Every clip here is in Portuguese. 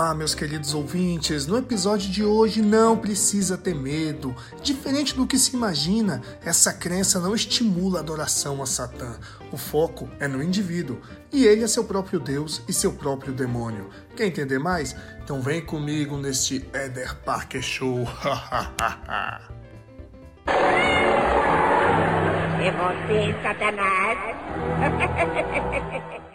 Olá, meus queridos ouvintes. No episódio de hoje não precisa ter medo. Diferente do que se imagina, essa crença não estimula a adoração a Satã. O foco é no indivíduo e ele é seu próprio Deus e seu próprio demônio. Quer entender mais? Então vem comigo neste Eder Parker Show. É você, Satanás?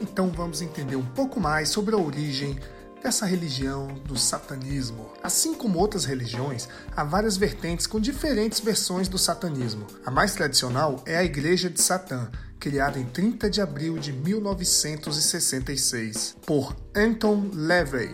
Então vamos entender um pouco mais sobre a origem dessa religião do satanismo. Assim como outras religiões, há várias vertentes com diferentes versões do satanismo. A mais tradicional é a Igreja de Satã, criada em 30 de abril de 1966 por Anton LaVey,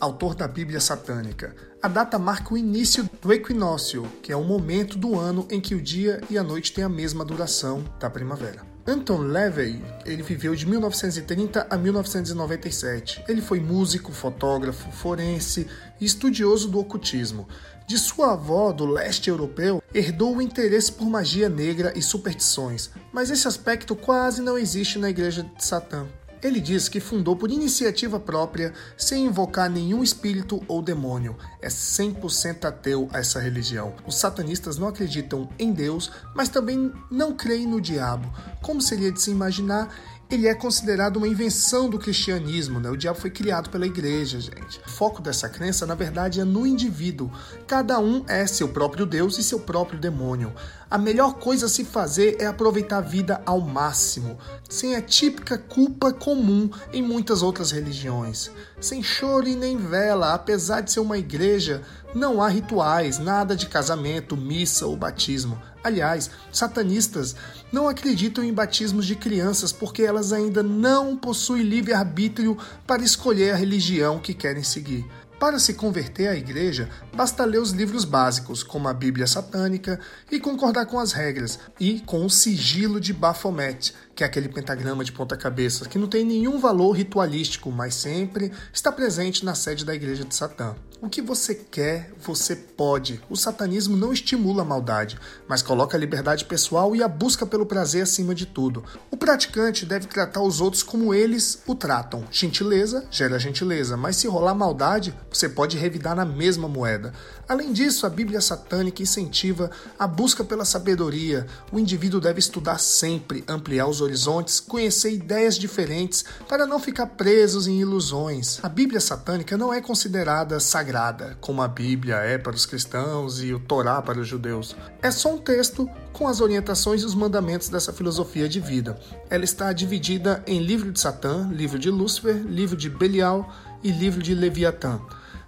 autor da Bíblia Satânica. A data marca o início do equinócio, que é o momento do ano em que o dia e a noite têm a mesma duração da primavera. Anton LaVey, ele viveu de 1930 a 1997. Ele foi músico, fotógrafo, forense e estudioso do ocultismo. De sua avó, do leste europeu, herdou o interesse por magia negra e superstições, mas esse aspecto quase não existe na Igreja de Satã. Ele diz que fundou por iniciativa própria, sem invocar nenhum espírito ou demônio. É 100% ateu a essa religião. Os satanistas não acreditam em Deus, mas também não creem no diabo. Como seria de se imaginar, ele é considerado uma invenção do cristianismo, né? O diabo foi criado pela igreja, gente. O foco dessa crença, na verdade, é no indivíduo. Cada um é seu próprio Deus e seu próprio demônio. A melhor coisa a se fazer é aproveitar a vida ao máximo, sem a típica culpa comum em muitas outras religiões. Sem choro e nem vela, apesar de ser uma igreja, não há rituais, nada de casamento, missa ou batismo. Aliás, satanistas não acreditam em batismos de crianças porque elas ainda não possuem livre-arbítrio para escolher a religião que querem seguir. Para se converter à igreja, basta ler os livros básicos, como a Bíblia Satânica, e concordar com as regras, e com o sigilo de Baphomet, que é aquele pentagrama de ponta-cabeça que não tem nenhum valor ritualístico, mas sempre está presente na sede da igreja de Satã. O que você quer, você pode. O satanismo não estimula a maldade, mas coloca a liberdade pessoal e a busca pelo prazer acima de tudo. O praticante deve tratar os outros como eles o tratam. Gentileza gera gentileza, mas se rolar maldade, você pode revidar na mesma moeda. Além disso, a Bíblia satânica incentiva a busca pela sabedoria. O indivíduo deve estudar sempre, ampliar os horizontes, conhecer ideias diferentes para não ficar presos em ilusões. A Bíblia satânica não é considerada sagrada, como a Bíblia é para os cristãos e o Torá para os judeus. É só um texto com as orientações e os mandamentos dessa filosofia de vida. Ela está dividida em livro de Satã, livro de Lúcifer, livro de Belial e livro de Leviatã.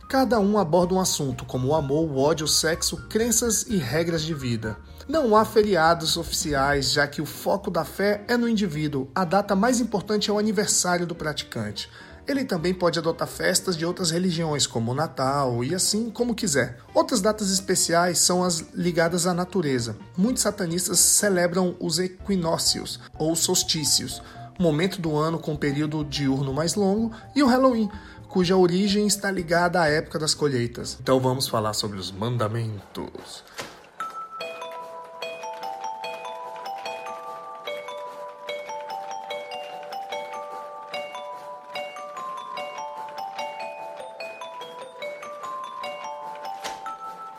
Cada um aborda um assunto, como o amor, o ódio, o sexo, crenças e regras de vida. Não há feriados oficiais, já que o foco da fé é no indivíduo. A data mais importante é o aniversário do praticante. Ele também pode adotar festas de outras religiões, como o Natal e assim como quiser. Outras datas especiais são as ligadas à natureza. Muitos satanistas celebram os equinócios ou solstícios, momento do ano com período diurno mais longo, e o Halloween cuja origem está ligada à época das colheitas. Então vamos falar sobre os mandamentos.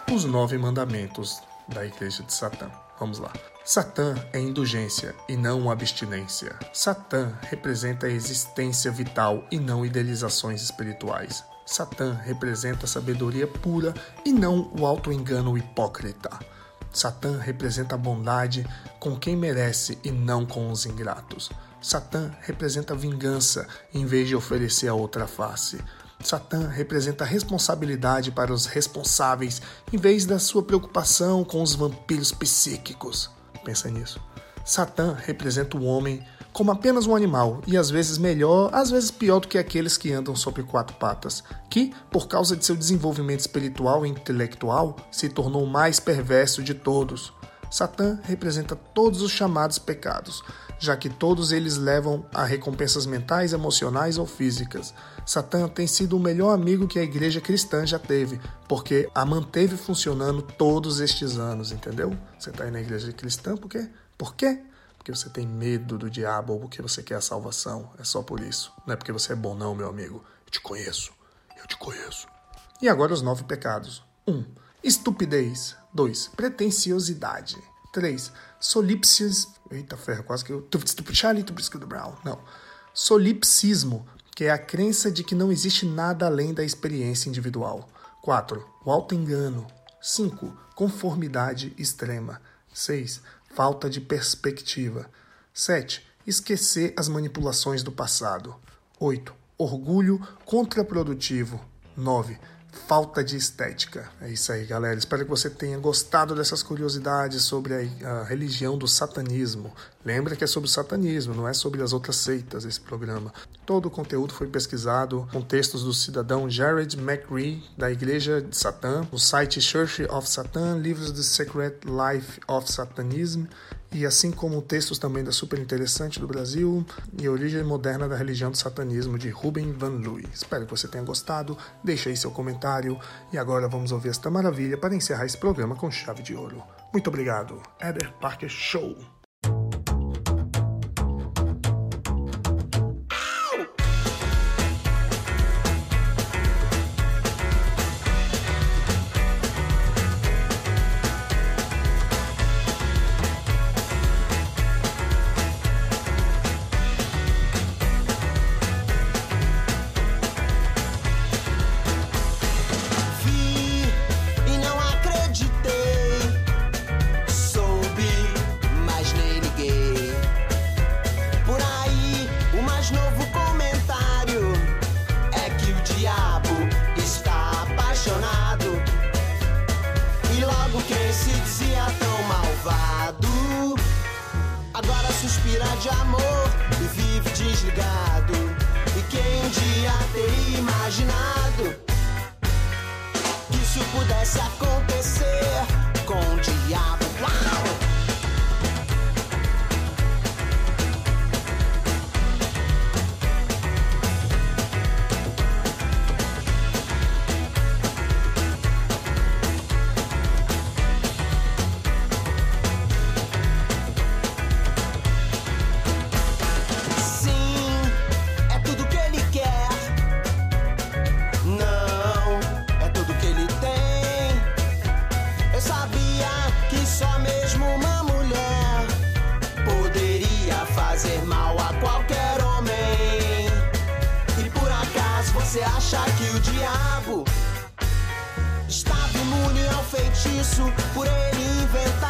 Os nove mandamentos da Igreja de Satã. Vamos lá. Satã é indulgência e não abstinência. Satã representa a existência vital e não idealizações espirituais. Satã representa a sabedoria pura e não o auto-engano hipócrita. Satã representa a bondade com quem merece e não com os ingratos. Satã representa vingança em vez de oferecer a outra face. Satã representa a responsabilidade para os responsáveis em vez da sua preocupação com os vampiros psíquicos. Pensa nisso. Satã representa o homem como apenas um animal e às vezes melhor, às vezes pior do que aqueles que andam sobre quatro patas, que, por causa de seu desenvolvimento espiritual e intelectual, se tornou o mais perverso de todos. Satã representa todos os chamados pecados, já que todos eles levam a recompensas mentais, emocionais ou físicas. Satã tem sido o melhor amigo que a igreja cristã já teve, porque a manteve funcionando todos estes anos, entendeu? Você está aí na igreja cristã porque Por quê? Porque você tem medo do diabo ou porque você quer a salvação. É só por isso. Não é porque você é bom, não, meu amigo. Eu te conheço. Eu te conheço. E agora os nove pecados. 1. Um, estupidez. 2. Pretenciosidade. 3. Solipsis. Eita ferro, quase que eu. Charlie Brown. Não. Solipsismo, que é a crença de que não existe nada além da experiência individual. 4. O auto-engano. 5. Conformidade extrema. 6. Falta de perspectiva. 7. Esquecer as manipulações do passado. 8. Orgulho contraprodutivo. 9 falta de estética. É isso aí, galera. Espero que você tenha gostado dessas curiosidades sobre a, a, religião do satanismo. Lembra que é sobre o satanismo, não é sobre as outras seitas esse programa. Todo o conteúdo foi pesquisado com textos do cidadão Jared McRee, da Igreja de Satã, o site Church of Satan, livros The Secret Life of Satanism e assim como textos também da Super Interessante do Brasil e Origem Moderna da Religião do Satanismo de Ruben Van Lui. Espero que você tenha gostado, deixe aí seu comentário e agora vamos ouvir esta maravilha para encerrar esse programa com chave de ouro. Muito obrigado, Eder Parker Show! De amor e vive desligado. E quem um dia teria imaginado que isso pudesse acontecer com o diabo? Uau! Feitiço por ele inventado?